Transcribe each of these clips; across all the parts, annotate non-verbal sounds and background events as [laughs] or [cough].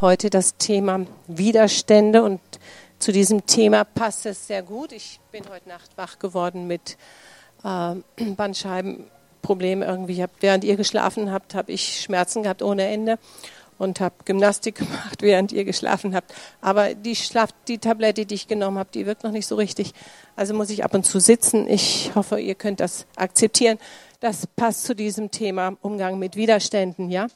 heute das Thema Widerstände und zu diesem Thema passt es sehr gut. Ich bin heute Nacht wach geworden mit [clears throat] äh, Bandscheibenproblemen irgendwie. Hab, während ihr geschlafen habt, habe ich Schmerzen gehabt ohne Ende und habe Gymnastik [laughs] gemacht, während ihr geschlafen habt. Aber die Schlaf, die Tablette, die ich genommen habe, die wirkt noch nicht so richtig. Also muss ich ab und zu sitzen. Ich hoffe, ihr könnt das akzeptieren. Das passt zu diesem Thema Umgang mit Widerständen, ja?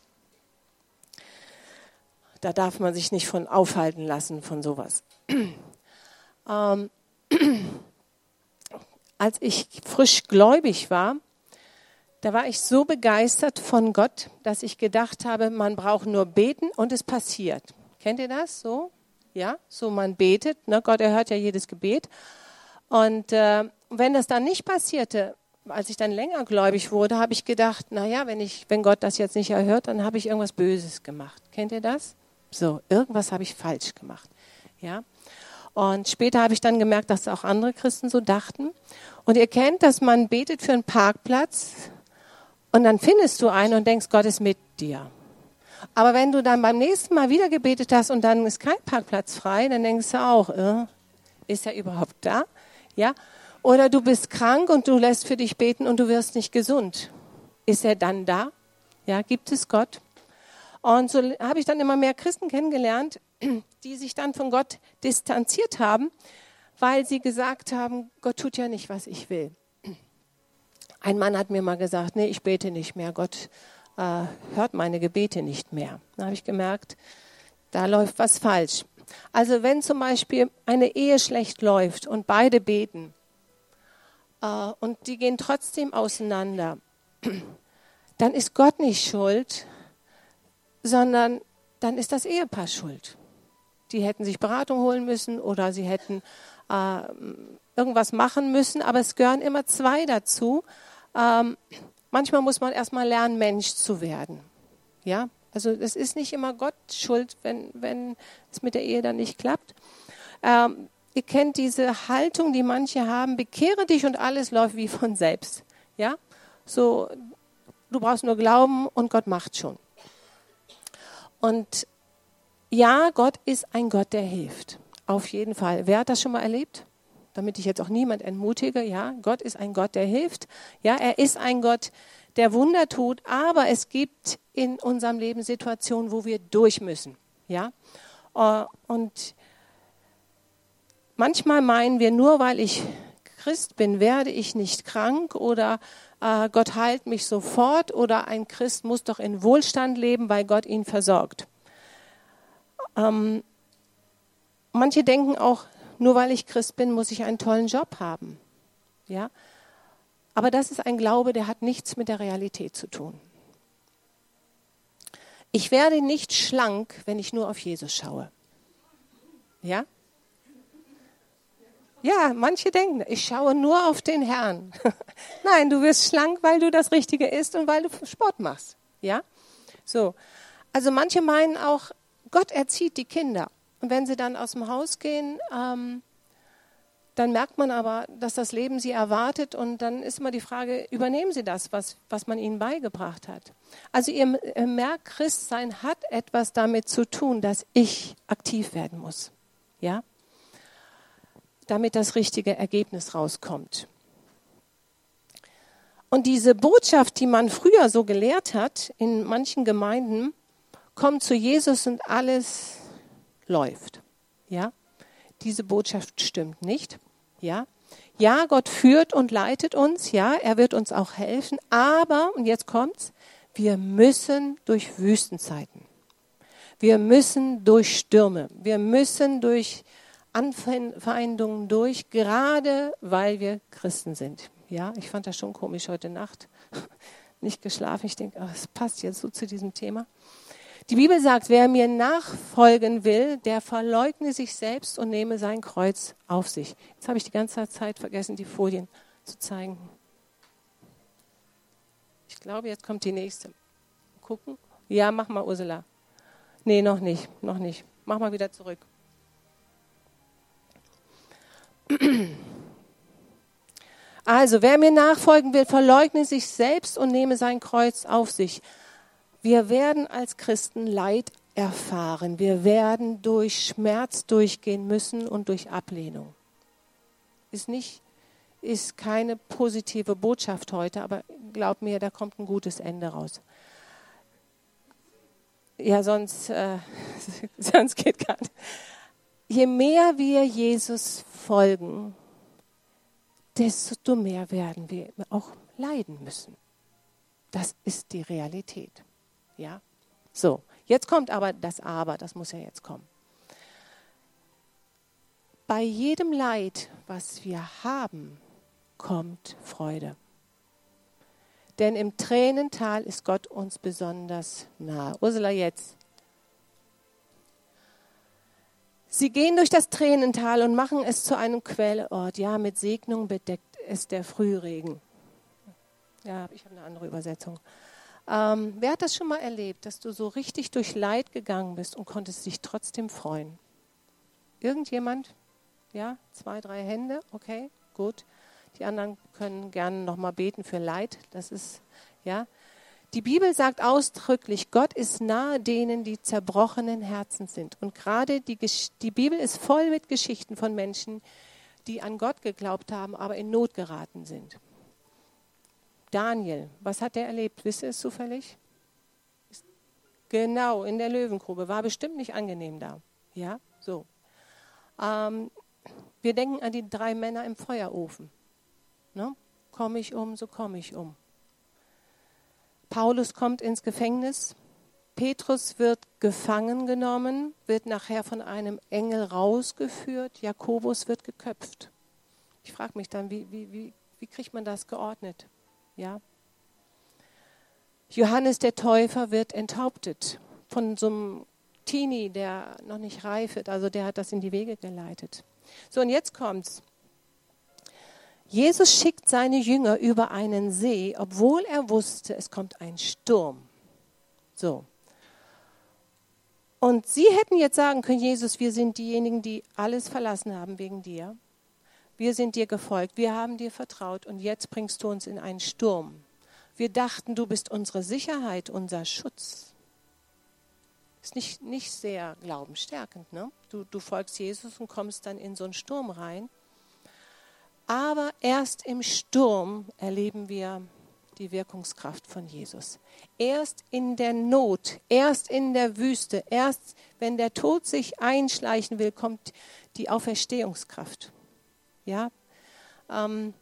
Da darf man sich nicht von aufhalten lassen von sowas. [clears throat] ähm, [clears throat] als ich frisch gläubig war, da war ich so begeistert von Gott, dass ich gedacht habe, man braucht nur beten und es passiert. Kennt ihr das so? Ja, so man betet. Ne? Gott erhört ja jedes Gebet. Und äh, wenn das dann nicht passierte, als ich dann länger gläubig wurde, habe ich gedacht, na ja, wenn ich, wenn Gott das jetzt nicht erhört, dann habe ich irgendwas Böses gemacht. Kennt ihr das? So, irgendwas habe ich falsch gemacht. Ja. Und später habe ich dann gemerkt, dass auch andere Christen so dachten. Und ihr kennt, dass man betet für einen Parkplatz und dann findest du einen und denkst, Gott ist mit dir. Aber wenn du dann beim nächsten Mal wieder gebetet hast und dann ist kein Parkplatz frei, dann denkst du auch, äh, ist er überhaupt da? Ja. Oder du bist krank und du lässt für dich beten und du wirst nicht gesund. Ist er dann da? Ja, gibt es Gott? Und so habe ich dann immer mehr Christen kennengelernt, die sich dann von Gott distanziert haben, weil sie gesagt haben, Gott tut ja nicht, was ich will. Ein Mann hat mir mal gesagt, nee, ich bete nicht mehr, Gott äh, hört meine Gebete nicht mehr. Da habe ich gemerkt, da läuft was falsch. Also wenn zum Beispiel eine Ehe schlecht läuft und beide beten äh, und die gehen trotzdem auseinander, dann ist Gott nicht schuld, sondern dann ist das Ehepaar schuld. Die hätten sich Beratung holen müssen oder sie hätten äh, irgendwas machen müssen, aber es gehören immer zwei dazu. Ähm, manchmal muss man erstmal lernen, Mensch zu werden. Ja, also es ist nicht immer Gott schuld, wenn, wenn es mit der Ehe dann nicht klappt. Ähm, ihr kennt diese Haltung, die manche haben, bekehre dich und alles läuft wie von selbst. Ja, so, du brauchst nur glauben und Gott macht schon. Und ja, Gott ist ein Gott, der hilft. Auf jeden Fall. Wer hat das schon mal erlebt? Damit ich jetzt auch niemand entmutige. Ja, Gott ist ein Gott, der hilft. Ja, er ist ein Gott, der Wunder tut. Aber es gibt in unserem Leben Situationen, wo wir durch müssen. Ja, äh, und manchmal meinen wir, nur weil ich Christ bin, werde ich nicht krank oder äh, Gott heilt mich sofort oder ein Christ muss doch in Wohlstand leben, weil Gott ihn versorgt. Ähm, manche denken auch, nur weil ich Christ bin, muss ich einen tollen Job haben. Ja? Aber das ist ein Glaube, der hat nichts mit der Realität zu tun. Ich werde nicht schlank, wenn ich nur auf Jesus schaue. Ja? Ja, manche denken, ich schaue nur auf den Herrn. [laughs] Nein, du wirst schlank, weil du das Richtige isst und weil du Sport machst. Ja? So. Also manche meinen auch, Gott erzieht die Kinder. Und wenn sie dann aus dem Haus gehen, ähm, dann merkt man aber, dass das Leben sie erwartet und dann ist immer die Frage, übernehmen sie das, was, was man ihnen beigebracht hat? Also ihr, ihr merkt, Christsein hat etwas damit zu tun, dass ich aktiv werden muss. Ja? Damit das richtige Ergebnis rauskommt. Und diese Botschaft, die man früher so gelehrt hat in manchen Gemeinden, kommt zu Jesus und alles läuft. Ja? Diese Botschaft stimmt nicht. Ja? Ja, Gott führt und leitet uns. Ja, er wird uns auch helfen. Aber, und jetzt kommt's, wir müssen durch Wüstenzeiten. Wir müssen durch Stürme. Wir müssen durch Anfeindungen durch, gerade weil wir Christen sind. Ja, ich fand das schon komisch heute Nacht. [laughs] Nicht geschlafen. Ich denke, es passt jetzt so zu diesem Thema. Die Bibel sagt, wer mir nachfolgen will, der verleugne sich selbst und nehme sein Kreuz auf sich. Jetzt habe ich die ganze Zeit vergessen, die Folien zu zeigen. Ich glaube, jetzt kommt die nächste. Gucken. Ja, mach mal, Ursula. Nee, noch nicht, noch nicht. Mach mal wieder zurück. [clears throat] Also, wer mir nachfolgen will, verleugne sich selbst und nehme sein Kreuz auf sich. Wir werden als Christen Leid erfahren. Wir werden durch Schmerz durchgehen müssen und durch Ablehnung. Ist nicht, ist keine positive Botschaft heute, aber glaub mir, da kommt ein gutes Ende raus. Ja, sonst, äh, [laughs] sonst geht gar nicht. Je mehr wir Jesus folgen, desto mehr werden wir auch leiden müssen. Das ist die Realität. Ja? So, jetzt kommt aber das Aber, das muss ja jetzt kommen. Bei jedem Leid, was wir haben, kommt Freude. Denn im Tränental ist Gott uns besonders nah. Ursula, jetzt. Sie gehen durch das Tränental und machen es zu einem Quellort. Ja, mit Segnung bedeckt es der Frühregen. Ja, ich habe eine andere Übersetzung. Ähm, wer hat das schon mal erlebt, dass du so richtig durch Leid gegangen bist und konntest dich trotzdem freuen? Irgendjemand? Ja, zwei, drei Hände? Okay, gut. Die anderen können gerne noch mal beten für Leid. Das ist, ja. Die Bibel sagt ausdrücklich, Gott ist nahe denen, die zerbrochenen Herzen sind. Und gerade die, die Bibel ist voll mit Geschichten von Menschen, die an Gott geglaubt haben, aber in Not geraten sind. Daniel, was hat er erlebt? Wisst ihr es zufällig? Genau, in der Löwengrube. War bestimmt nicht angenehm da. Ja, so. Ähm, wir denken an die drei Männer im Feuerofen. Ne? Komme ich um, so komme ich um. Paulus kommt ins Gefängnis. Petrus wird gefangen genommen, wird nachher von einem Engel rausgeführt. Jakobus wird geköpft. Ich frage mich dann, wie, wie, wie, wie kriegt man das geordnet? Ja? Johannes der Täufer wird enthauptet von so einem Teenie, der noch nicht reif wird. Also der hat das in die Wege geleitet. So, und jetzt kommt's. Jesus schickt seine Jünger über einen See, obwohl er wusste, es kommt ein Sturm. So. Und sie hätten jetzt sagen können, Jesus, wir sind diejenigen, die alles verlassen haben wegen dir. Wir sind dir gefolgt, wir haben dir vertraut und jetzt bringst du uns in einen Sturm. Wir dachten, du bist unsere Sicherheit, unser Schutz. Ist nicht, nicht sehr glaubensstärkend. Ne? Du, du folgst Jesus und kommst dann in so einen Sturm rein. Aber erst im Sturm erleben wir die Wirkungskraft von Jesus. Erst in der Not, erst in der Wüste, erst wenn der Tod sich einschleichen will, kommt die Auferstehungskraft. Ja? Ähm,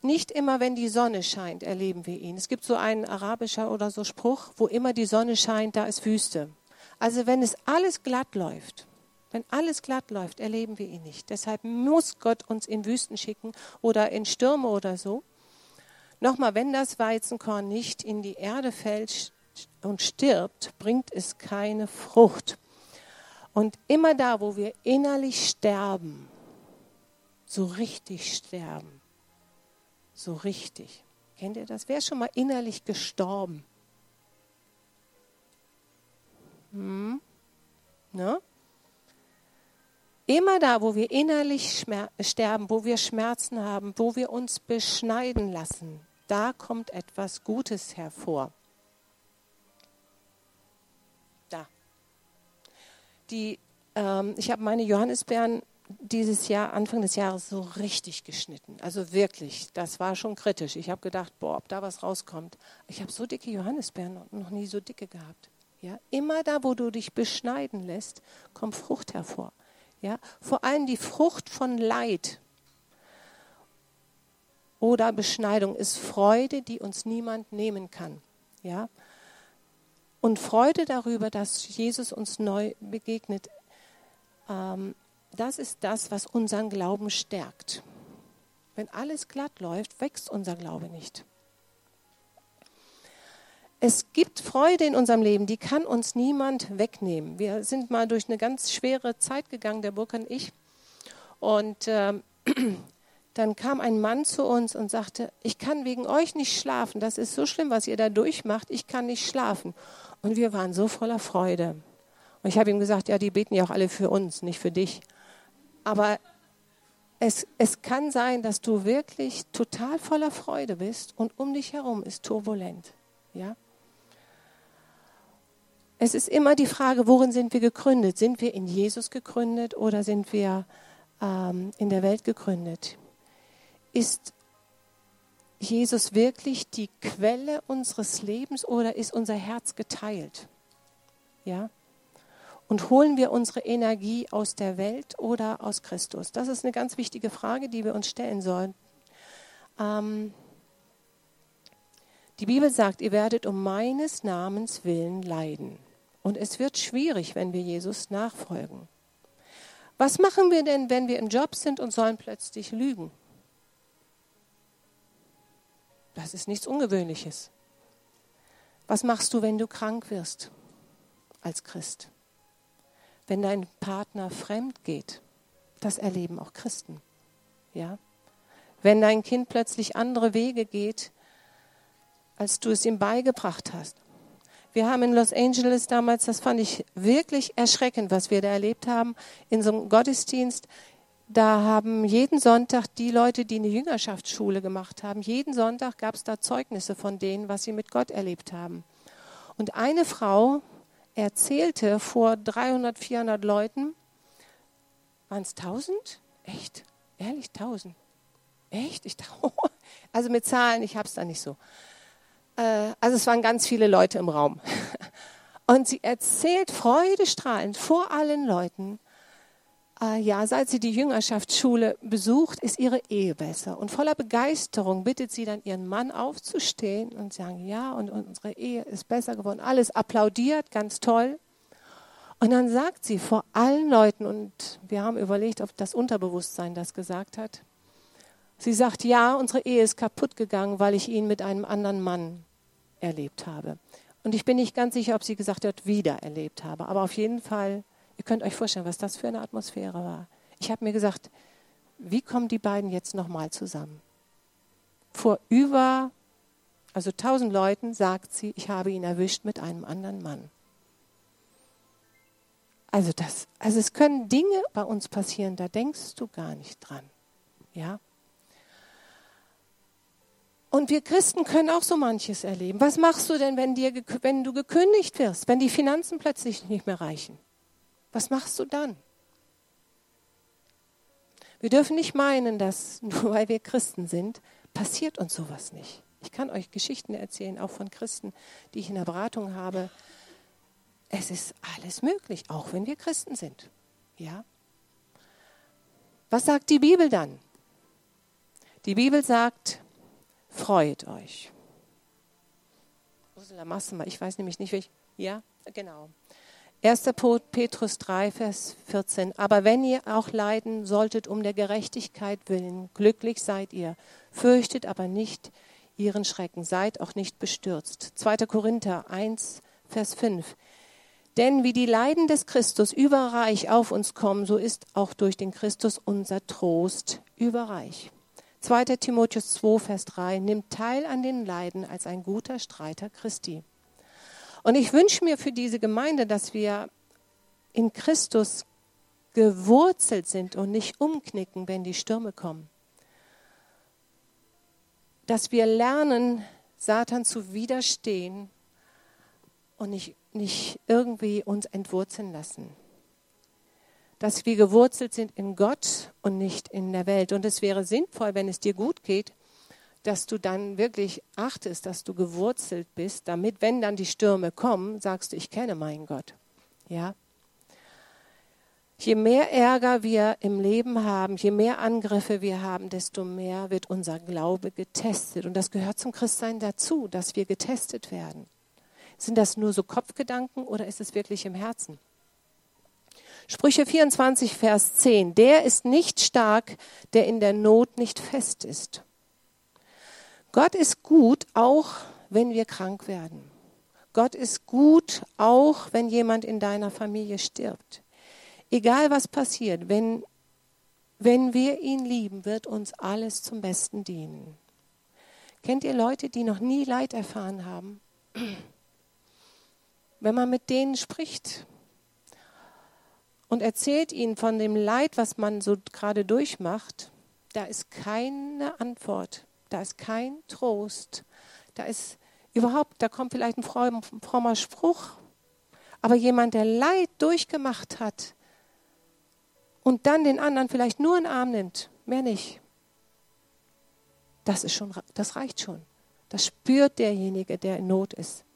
nicht immer, wenn die Sonne scheint, erleben wir ihn. Es gibt so einen arabischer oder so Spruch, wo immer die Sonne scheint, da ist Wüste. Also wenn es alles glatt läuft, wenn alles glatt läuft, erleben wir ihn nicht. Deshalb muss Gott uns in Wüsten schicken oder in Stürme oder so. Nochmal, wenn das Weizenkorn nicht in die Erde fällt und stirbt, bringt es keine Frucht. Und immer da, wo wir innerlich sterben, so richtig sterben, so richtig. Kennt ihr das? Wer ist schon mal innerlich gestorben? Hm? Ne? Immer da, wo wir innerlich sterben, wo wir Schmerzen haben, wo wir uns beschneiden lassen, da kommt etwas Gutes hervor. Da. Die, ähm, ich habe meine Johannisbeeren dieses Jahr, Anfang des Jahres, so richtig geschnitten. Also wirklich, das war schon kritisch. Ich habe gedacht, boah, ob da was rauskommt. Ich habe so dicke Johannisbeeren noch nie so dicke gehabt. Ja, immer da, wo du dich beschneiden lässt, kommt Frucht hervor. Ja, vor allem die Frucht von Leid oder Beschneidung ist Freude, die uns niemand nehmen kann. Ja, und Freude darüber, dass Jesus uns neu begegnet, ähm, das ist das, was unseren Glauben stärkt. Wenn alles glatt läuft, wächst unser Glaube nicht. Es gibt Freude in unserem Leben, die kann uns niemand wegnehmen. Wir sind mal durch eine ganz schwere Zeit gegangen, der Burg und ich. Und äh, [clears throat] dann kam ein Mann zu uns und sagte, ich kann wegen euch nicht schlafen. Das ist so schlimm, was ihr da durchmacht. Ich kann nicht schlafen. Und wir waren so voller Freude. Und ich habe ihm gesagt, ja, die beten ja auch alle für uns, nicht für dich. Aber es, es kann sein, dass du wirklich total voller Freude bist und um dich herum ist turbulent. Ja? Es ist immer die Frage, worin sind wir gegründet? Sind wir in Jesus gegründet oder sind wir ähm, in der Welt gegründet? Ist Jesus wirklich die Quelle unseres Lebens oder ist unser Herz geteilt? Ja? Und holen wir unsere Energie aus der Welt oder aus Christus? Das ist eine ganz wichtige Frage, die wir uns stellen sollen. Ähm, die Bibel sagt, ihr werdet um meines Namens willen leiden. Und es wird schwierig, wenn wir Jesus nachfolgen. Was machen wir denn, wenn wir im Job sind und sollen plötzlich lügen? Das ist nichts Ungewöhnliches. Was machst du, wenn du krank wirst als Christ? Wenn dein Partner fremd geht, das erleben auch Christen. Ja? Wenn dein Kind plötzlich andere Wege geht, als du es ihm beigebracht hast. Wir haben in Los Angeles damals, das fand ich wirklich erschreckend, was wir da erlebt haben, in so einem Gottesdienst da haben jeden Sonntag die Leute, die eine Jüngerschaftsschule gemacht haben, jeden Sonntag gab es da Zeugnisse von denen, was sie mit Gott erlebt haben. Und eine Frau erzählte vor 300, 400 Leuten, waren es 1000? Echt? Ehrlich, 1000? Echt? Ich [laughs] dachte, also mit Zahlen, ich habe es da nicht so. Äh, also es waren ganz viele Leute im Raum. [laughs] Und sie erzählt freudestrahlend vor allen Leuten, äh, ja, seit sie die Jüngerschaftsschule besucht, ist ihre Ehe besser. Und voller Begeisterung bittet sie dann ihren Mann aufzustehen und sagen, ja, und, und unsere Ehe ist besser geworden. Alles applaudiert, ganz toll. Und dann sagt sie vor allen Leuten, und wir haben überlegt, ob das Unterbewusstsein das gesagt hat, sie sagt, ja, unsere Ehe ist kaputt gegangen, weil ich ihn mit einem anderen Mann erlebt habe. Und ich bin nicht ganz sicher, ob sie gesagt hat, wieder erlebt habe. Aber auf jeden Fall Ihr könnt euch vorstellen, was das für eine Atmosphäre war. Ich habe mir gesagt, wie kommen die beiden jetzt nochmal zusammen? Vor über, also tausend Leuten sagt sie, ich habe ihn erwischt mit einem anderen Mann. Also das, also es können Dinge bei uns passieren, da denkst du gar nicht dran. Ja? Und wir Christen können auch so manches erleben. Was machst du denn, wenn, dir, wenn du gekündigt wirst, wenn die Finanzen plötzlich nicht mehr reichen? Was machst du dann? Wir dürfen nicht meinen, dass [laughs] nur weil wir Christen sind, passiert uns sowas nicht. Ich kann euch Geschichten erzählen, auch von Christen, die ich in der Beratung habe. Es ist alles möglich, auch wenn wir Christen sind. Ja? Was sagt die Bibel dann? Die Bibel sagt, freut euch. Ursula, machst du mal. Ich weiß nämlich nicht, welch. Ja, genau. 1. Petrus 3, Vers 14. Aber wenn ihr auch leiden solltet um der Gerechtigkeit willen, glücklich seid ihr. Fürchtet aber nicht ihren Schrecken, seid auch nicht bestürzt. 2. Korinther 1, Vers 5. Denn wie die Leiden des Christus überreich auf uns kommen, so ist auch durch den Christus unser Trost überreich. 2. Timotheus 2, Vers 3. Nimmt teil an den Leiden als ein guter Streiter Christi. Und ich wünsche mir für diese Gemeinde, dass wir in Christus gewurzelt sind und nicht umknicken, wenn die Stürme kommen. Dass wir lernen, Satan zu widerstehen und nicht, nicht irgendwie uns entwurzeln lassen. Dass wir gewurzelt sind in Gott und nicht in der Welt. Und es wäre sinnvoll, wenn es dir gut geht, dass du dann wirklich achtest, dass du gewurzelt bist, damit, wenn dann die Stürme kommen, sagst du, ich kenne meinen Gott. Ja? Je mehr Ärger wir im Leben haben, je mehr Angriffe wir haben, desto mehr wird unser Glaube getestet. Und das gehört zum Christsein dazu, dass wir getestet werden. Sind das nur so Kopfgedanken oder ist es wirklich im Herzen? Sprüche 24, Vers 10. Der ist nicht stark, der in der Not nicht fest ist. Gott ist gut, auch wenn wir krank werden. Gott ist gut, auch wenn jemand in deiner Familie stirbt. Egal was passiert, wenn, wenn wir ihn lieben, wird uns alles zum Besten dienen. Kennt ihr Leute, die noch nie Leid erfahren haben? Wenn man mit denen spricht und erzählt ihnen von dem Leid, was man so gerade durchmacht, da ist keine Antwort. Da ist kein Trost. Da ist überhaupt, da kommt vielleicht ein frommer Spruch, Aber jemand, der Leid durchgemacht hat und dann den anderen vielleicht nur in den Arm nimmt, mehr nicht, das, ist schon, das reicht schon. Das spürt derjenige, der in Not ist.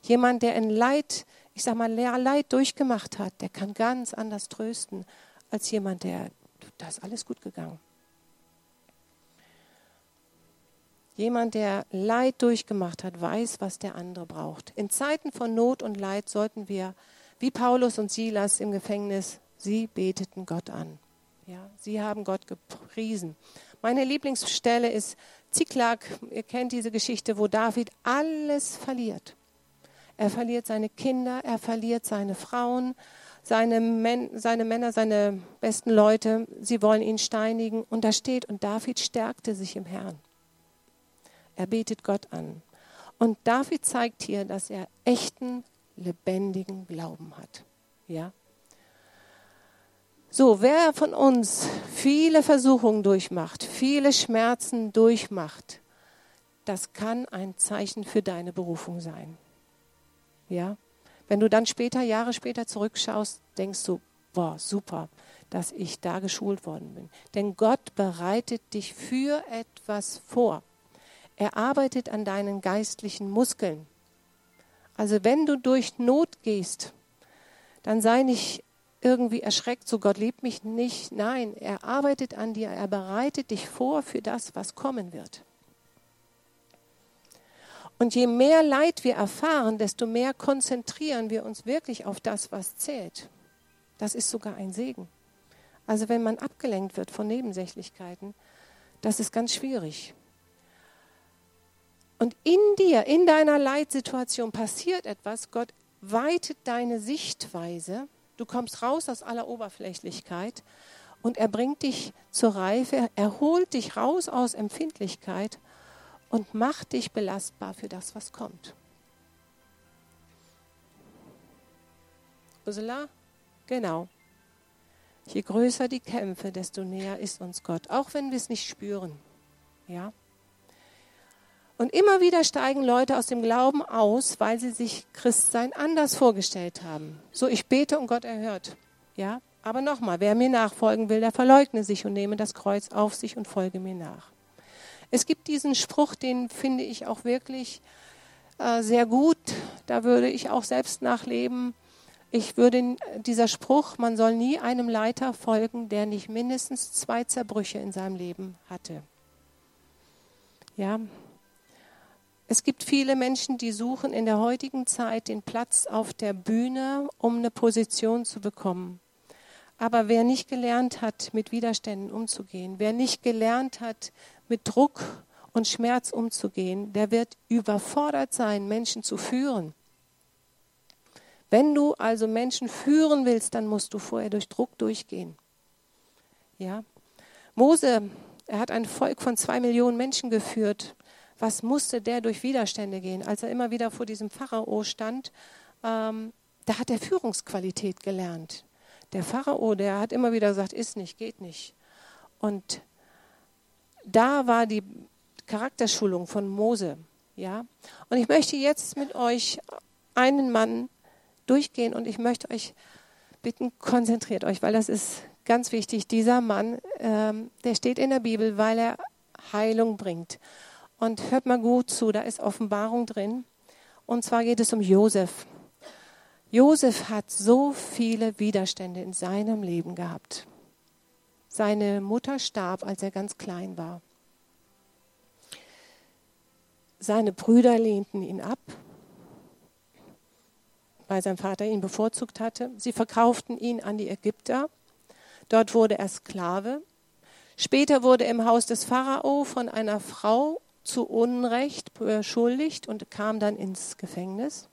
Jemand, der in Leid, ich sag mal, Leid durchgemacht hat, der kann ganz anders trösten als jemand, der, da ist alles gut gegangen. Jemand, der Leid durchgemacht hat, weiß, was der andere braucht. In Zeiten von Not und Leid sollten wir, wie Paulus und Silas im Gefängnis, sie beteten Gott an. Ja, sie haben Gott gepriesen. Meine Lieblingsstelle ist Ziklag. Ihr kennt diese Geschichte, wo David alles verliert. Er verliert seine Kinder, er verliert seine Frauen, seine, Men seine Männer, seine besten Leute. Sie wollen ihn steinigen. Und da steht, und David stärkte sich im Herrn. Er betet Gott an. Und David zeigt hier, dass er echten, lebendigen Glauben hat. Ja? So, wer von uns viele Versuchungen durchmacht, viele Schmerzen durchmacht, das kann ein Zeichen für deine Berufung sein. Ja? Wenn du dann später, Jahre später zurückschaust, denkst du, boah, super, dass ich da geschult worden bin. Denn Gott bereitet dich für etwas vor. Er arbeitet an deinen geistlichen Muskeln. Also wenn du durch Not gehst, dann sei nicht irgendwie erschreckt, so Gott liebt mich nicht. Nein, er arbeitet an dir, er bereitet dich vor für das, was kommen wird. Und je mehr Leid wir erfahren, desto mehr konzentrieren wir uns wirklich auf das, was zählt. Das ist sogar ein Segen. Also wenn man abgelenkt wird von Nebensächlichkeiten, das ist ganz schwierig. Und in dir, in deiner Leitsituation passiert etwas. Gott weitet deine Sichtweise. Du kommst raus aus aller Oberflächlichkeit und er bringt dich zur Reife. Er holt dich raus aus Empfindlichkeit und macht dich belastbar für das, was kommt. Ursula? Genau. Je größer die Kämpfe, desto näher ist uns Gott, auch wenn wir es nicht spüren. Ja? Und immer wieder steigen Leute aus dem Glauben aus, weil sie sich Christsein anders vorgestellt haben. So, ich bete und Gott erhört. Ja, aber nochmal, wer mir nachfolgen will, der verleugne sich und nehme das Kreuz auf sich und folge mir nach. Es gibt diesen Spruch, den finde ich auch wirklich äh, sehr gut. Da würde ich auch selbst nachleben. Ich würde dieser Spruch, man soll nie einem Leiter folgen, der nicht mindestens zwei Zerbrüche in seinem Leben hatte. Ja, es gibt viele Menschen, die suchen in der heutigen Zeit den Platz auf der Bühne, um eine Position zu bekommen. Aber wer nicht gelernt hat, mit Widerständen umzugehen, wer nicht gelernt hat, mit Druck und Schmerz umzugehen, der wird überfordert sein, Menschen zu führen. Wenn du also Menschen führen willst, dann musst du vorher durch Druck durchgehen. Ja? Mose, er hat ein Volk von zwei Millionen Menschen geführt was musste der durch Widerstände gehen, als er immer wieder vor diesem Pharao stand. Ähm, da hat er Führungsqualität gelernt. Der Pharao, der hat immer wieder gesagt, ist nicht, geht nicht. Und da war die Charakterschulung von Mose. Ja? Und ich möchte jetzt mit euch einen Mann durchgehen und ich möchte euch bitten, konzentriert euch, weil das ist ganz wichtig. Dieser Mann, ähm, der steht in der Bibel, weil er Heilung bringt. Und hört mal gut zu, da ist Offenbarung drin. Und zwar geht es um Josef. Josef hat so viele Widerstände in seinem Leben gehabt. Seine Mutter starb, als er ganz klein war. Seine Brüder lehnten ihn ab, weil sein Vater ihn bevorzugt hatte. Sie verkauften ihn an die Ägypter. Dort wurde er Sklave. Später wurde er im Haus des Pharao von einer Frau zu Unrecht beschuldigt und kam dann ins Gefängnis.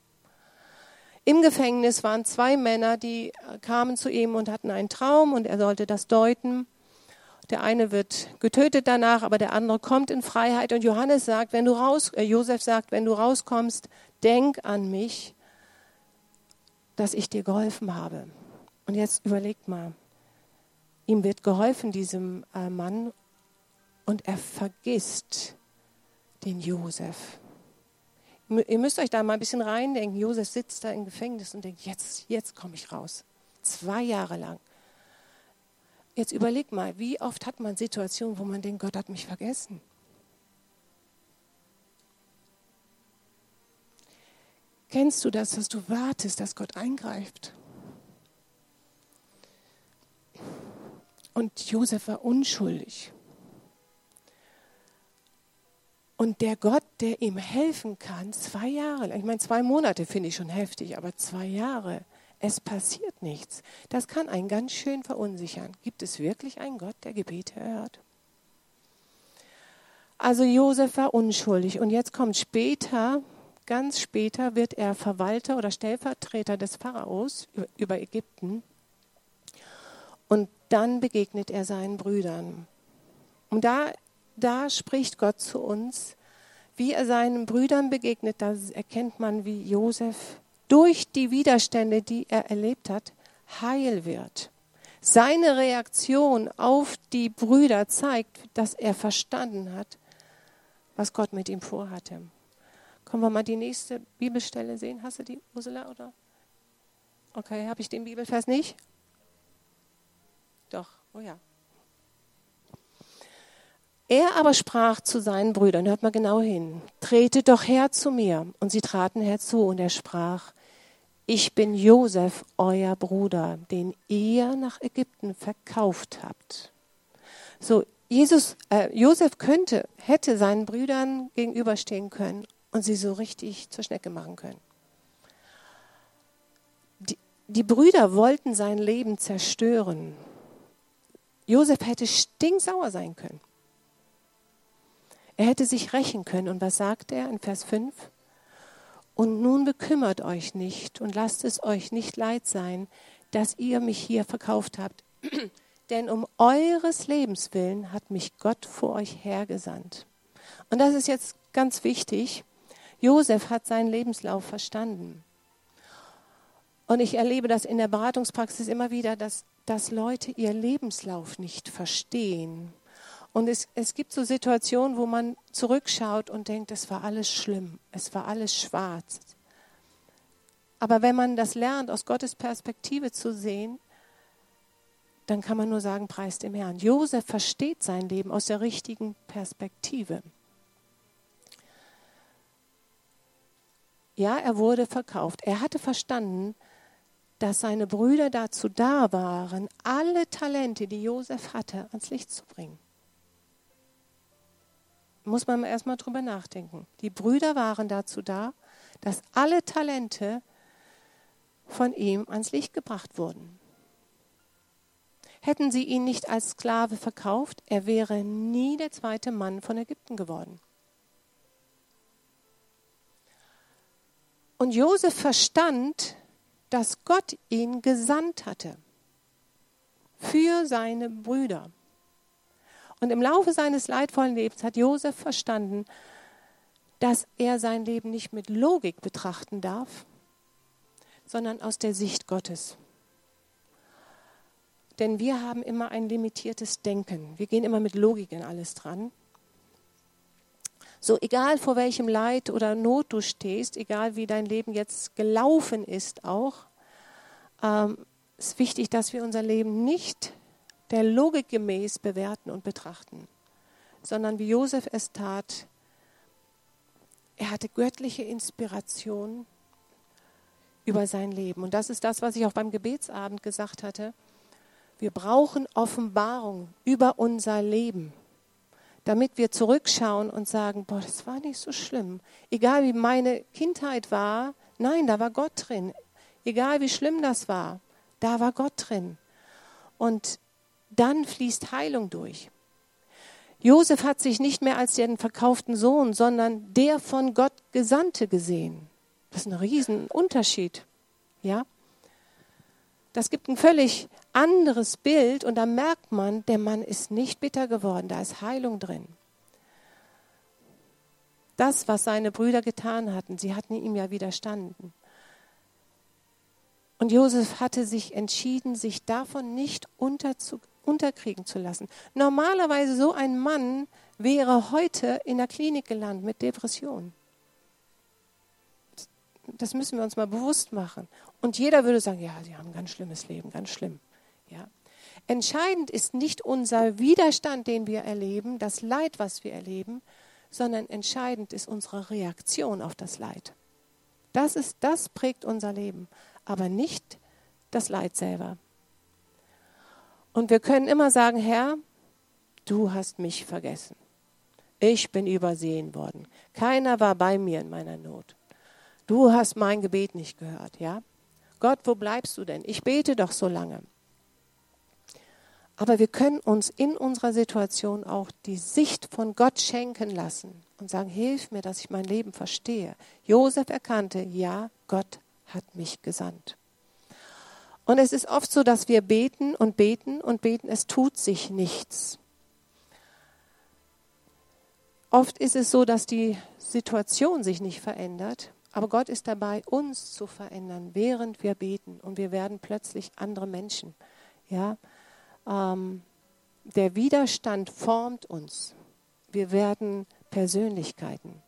Im Gefängnis waren zwei Männer, die kamen zu ihm und hatten einen Traum und er sollte das deuten. Der eine wird getötet danach, aber der andere kommt in Freiheit und Johannes sagt, wenn du raus, äh, Josef sagt, wenn du rauskommst, denk an mich, dass ich dir geholfen habe. Und jetzt überlegt mal, ihm wird geholfen, diesem äh, Mann, und er vergisst den Josef. Ihr müsst euch da mal ein bisschen reindenken. Josef sitzt da im Gefängnis und denkt, jetzt, jetzt komme ich raus. Zwei Jahre lang. Jetzt überleg mal, wie oft hat man Situationen, wo man denkt, Gott hat mich vergessen. Kennst du das, dass du wartest, dass Gott eingreift? Und Josef war unschuldig. Und der Gott, der ihm helfen kann, zwei Jahre ich meine, zwei Monate finde ich schon heftig, aber zwei Jahre, es passiert nichts. Das kann einen ganz schön verunsichern. Gibt es wirklich einen Gott, der Gebete hört? Also Josef war unschuldig und jetzt kommt später, ganz später wird er Verwalter oder Stellvertreter des Pharaos über Ägypten und dann begegnet er seinen Brüdern. Und da da spricht Gott zu uns, wie er seinen Brüdern begegnet, da erkennt man, wie Josef durch die Widerstände, die er erlebt hat, heil wird. Seine Reaktion auf die Brüder zeigt, dass er verstanden hat, was Gott mit ihm vorhatte. Können wir mal die nächste Bibelstelle sehen? Hast du die, Ursula, oder? Okay, habe ich den Bibelvers nicht? Doch, oh ja. Er aber sprach zu seinen Brüdern, hört mal genau hin, tretet doch her zu mir. Und sie traten herzu und er sprach, ich bin Josef, euer Bruder, den ihr nach Ägypten verkauft habt. So, Jesus, äh, Josef könnte, hätte seinen Brüdern gegenüberstehen können und sie so richtig zur Schnecke machen können. Die, die Brüder wollten sein Leben zerstören. Josef hätte stinksauer sein können. Er hätte sich rächen können. Und was sagt er in Vers 5? Und nun bekümmert euch nicht und lasst es euch nicht leid sein, dass ihr mich hier verkauft habt. [clears throat] Denn um eures Lebens willen hat mich Gott vor euch hergesandt. Und das ist jetzt ganz wichtig. Josef hat seinen Lebenslauf verstanden. Und ich erlebe das in der Beratungspraxis immer wieder, dass, dass Leute ihr Lebenslauf nicht verstehen und es, es gibt so Situationen, wo man zurückschaut und denkt, es war alles schlimm, es war alles schwarz. Aber wenn man das lernt, aus Gottes Perspektive zu sehen, dann kann man nur sagen, preis dem Herrn. Josef versteht sein Leben aus der richtigen Perspektive. Ja, er wurde verkauft. Er hatte verstanden, dass seine Brüder dazu da waren, alle Talente, die Josef hatte, ans Licht zu bringen muss man erstmal drüber nachdenken. Die Brüder waren dazu da, dass alle Talente von ihm ans Licht gebracht wurden. Hätten sie ihn nicht als Sklave verkauft, er wäre nie der zweite Mann von Ägypten geworden. Und Josef verstand, dass Gott ihn gesandt hatte für seine Brüder. Und im Laufe seines leidvollen Lebens hat Josef verstanden, dass er sein Leben nicht mit Logik betrachten darf, sondern aus der Sicht Gottes. Denn wir haben immer ein limitiertes Denken. Wir gehen immer mit Logik in alles dran. So egal vor welchem Leid oder Not du stehst, egal wie dein Leben jetzt gelaufen ist auch, ähm, ist wichtig, dass wir unser Leben nicht der Logik gemäß bewerten und betrachten, sondern wie Josef es tat, er hatte göttliche Inspiration über sein Leben. Und das ist das, was ich auch beim Gebetsabend gesagt hatte. Wir brauchen Offenbarung über unser Leben, damit wir zurückschauen und sagen, boah, das war nicht so schlimm. Egal wie meine Kindheit war, nein, da war Gott drin. Egal wie schlimm das war, da war Gott drin. Und dann fließt Heilung durch. Josef hat sich nicht mehr als den verkauften Sohn, sondern der von Gott Gesandte gesehen. Das ist ein Riesenunterschied. Ja? Das gibt ein völlig anderes Bild und da merkt man, der Mann ist nicht bitter geworden, da ist Heilung drin. Das, was seine Brüder getan hatten, sie hatten ihm ja widerstanden. Und Josef hatte sich entschieden, sich davon nicht unterzuordnen unterkriegen zu lassen. Normalerweise so ein Mann wäre heute in der Klinik gelandet mit Depression. das müssen wir uns mal bewusst machen. Und jeder würde sagen, ja, sie haben ein ganz schlimmes Leben, ganz schlimm. Ja. Entscheidend ist nicht unser Widerstand, den wir erleben, das Leid, was wir erleben, sondern entscheidend ist unsere Reaktion auf das Leid. Das ist, das prägt unser Leben, aber nicht das Leid selber. Und wir können immer sagen, Herr, du hast mich vergessen. Ich bin übersehen worden. Keiner war bei mir in meiner Not. Du hast mein Gebet nicht gehört, ja? Gott, wo bleibst du denn? Ich bete doch so lange. Aber wir können uns in unserer Situation auch die Sicht von Gott schenken lassen und sagen, hilf mir, dass ich mein Leben verstehe. Josef erkannte, ja, Gott hat mich gesandt. Und es ist oft so, dass wir beten und beten und beten, es tut sich nichts. Oft ist es so, dass die Situation sich nicht verändert, aber Gott ist dabei, uns zu verändern, während wir beten. Und wir werden plötzlich andere Menschen. Ja? Ähm, der Widerstand formt uns. Wir werden Persönlichkeiten.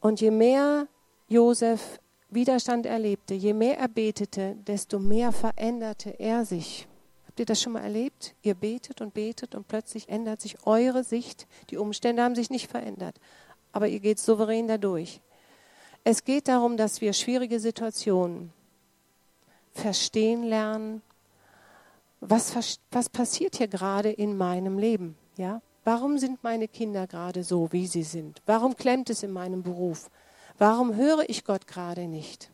Und je mehr Josef Widerstand erlebte, je mehr er betete, desto mehr veränderte er sich. Habt ihr das schon mal erlebt? Ihr betet und betet und plötzlich ändert sich eure Sicht. Die Umstände haben sich nicht verändert, aber ihr geht souverän dadurch. Es geht darum, dass wir schwierige Situationen verstehen lernen. Was, was passiert hier gerade in meinem Leben? Ja? Warum sind meine Kinder gerade so, wie sie sind? Warum klemmt es in meinem Beruf? Warum höre ich Gott gerade nicht?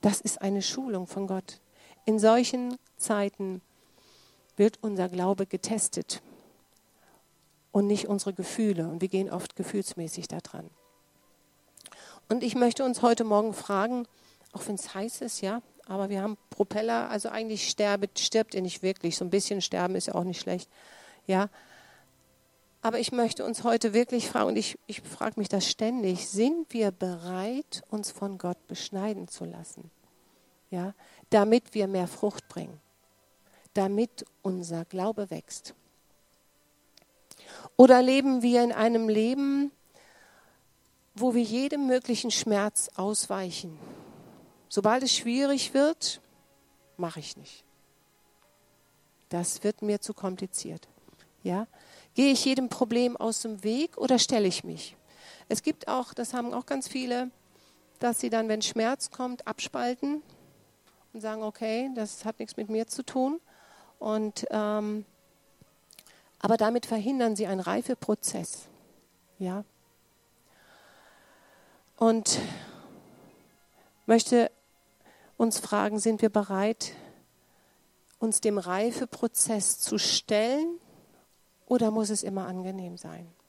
Das ist eine Schulung von Gott. In solchen Zeiten wird unser Glaube getestet und nicht unsere Gefühle. Und wir gehen oft gefühlsmäßig da dran. Und ich möchte uns heute Morgen fragen, auch wenn es heiß ist, ja, aber wir haben Propeller, also eigentlich stirbt, stirbt ihr nicht wirklich. So ein bisschen sterben ist ja auch nicht schlecht. Ja. Aber ich möchte uns heute wirklich fragen, und ich, ich frage mich das ständig, sind wir bereit, uns von Gott beschneiden zu lassen? Ja, damit wir mehr Frucht bringen, damit unser Glaube wächst. Oder leben wir in einem Leben, wo wir jedem möglichen Schmerz ausweichen. Sobald es schwierig wird, mache ich nicht. Das wird mir zu kompliziert. Ja? Gehe ich jedem Problem aus dem Weg oder stelle ich mich? Es gibt auch, das haben auch ganz viele, dass sie dann, wenn Schmerz kommt, abspalten und sagen, okay, das hat nichts mit mir zu tun. Und, ähm, aber damit verhindern sie einen Reifeprozess. Ja, und möchte uns fragen, sind wir bereit, uns dem Reifeprozess zu stellen oder muss es immer angenehm sein?